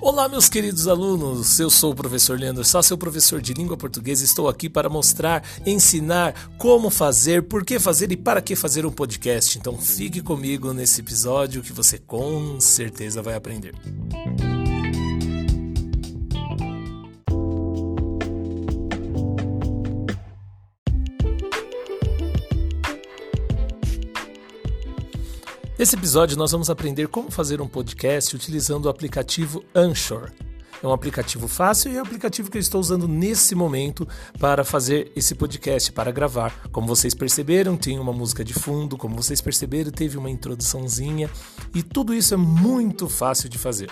Olá, meus queridos alunos. Eu sou o professor Leandro Sá, seu professor de língua portuguesa. Estou aqui para mostrar, ensinar como fazer, por que fazer e para que fazer um podcast. Então, fique comigo nesse episódio que você com certeza vai aprender. Nesse episódio, nós vamos aprender como fazer um podcast utilizando o aplicativo Anchor. É um aplicativo fácil e é o aplicativo que eu estou usando nesse momento para fazer esse podcast, para gravar. Como vocês perceberam, tem uma música de fundo, como vocês perceberam, teve uma introduçãozinha e tudo isso é muito fácil de fazer.